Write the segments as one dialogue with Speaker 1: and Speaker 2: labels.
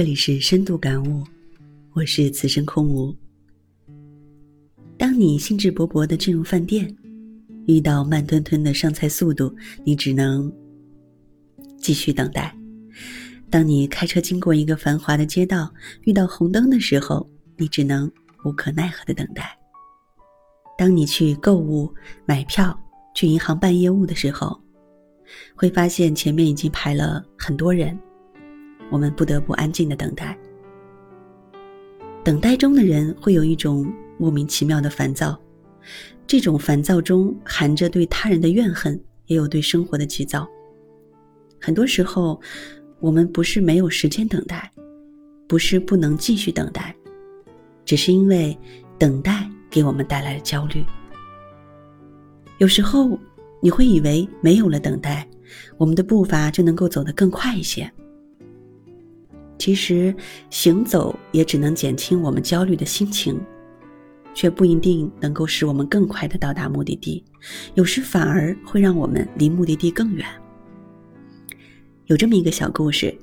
Speaker 1: 这里是深度感悟，我是此生空无。当你兴致勃勃的进入饭店，遇到慢吞吞的上菜速度，你只能继续等待；当你开车经过一个繁华的街道，遇到红灯的时候，你只能无可奈何的等待；当你去购物、买票、去银行办业务的时候，会发现前面已经排了很多人。我们不得不安静的等待。等待中的人会有一种莫名其妙的烦躁，这种烦躁中含着对他人的怨恨，也有对生活的急躁。很多时候，我们不是没有时间等待，不是不能继续等待，只是因为等待给我们带来了焦虑。有时候，你会以为没有了等待，我们的步伐就能够走得更快一些。其实，行走也只能减轻我们焦虑的心情，却不一定能够使我们更快的到达目的地，有时反而会让我们离目的地更远。有这么一个小故事：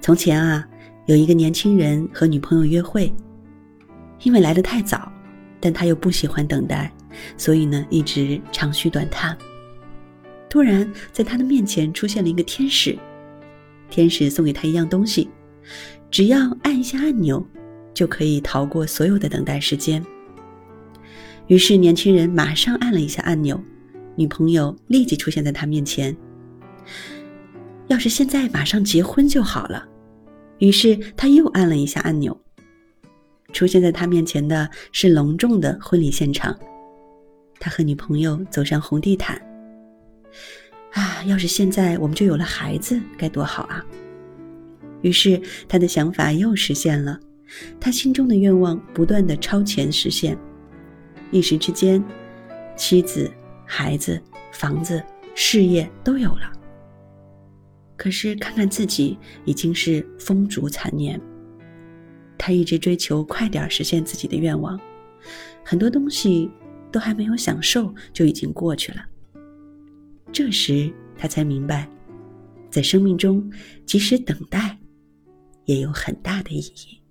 Speaker 1: 从前啊，有一个年轻人和女朋友约会，因为来的太早，但他又不喜欢等待，所以呢，一直长吁短叹。突然，在他的面前出现了一个天使。天使送给他一样东西，只要按一下按钮，就可以逃过所有的等待时间。于是，年轻人马上按了一下按钮，女朋友立即出现在他面前。要是现在马上结婚就好了。于是，他又按了一下按钮，出现在他面前的是隆重的婚礼现场。他和女朋友走上红地毯。啊！要是现在我们就有了孩子，该多好啊！于是他的想法又实现了，他心中的愿望不断的超前实现，一时之间，妻子、孩子、房子、事业都有了。可是看看自己，已经是风烛残年。他一直追求快点实现自己的愿望，很多东西都还没有享受，就已经过去了。这时，他才明白，在生命中，即使等待，也有很大的意义。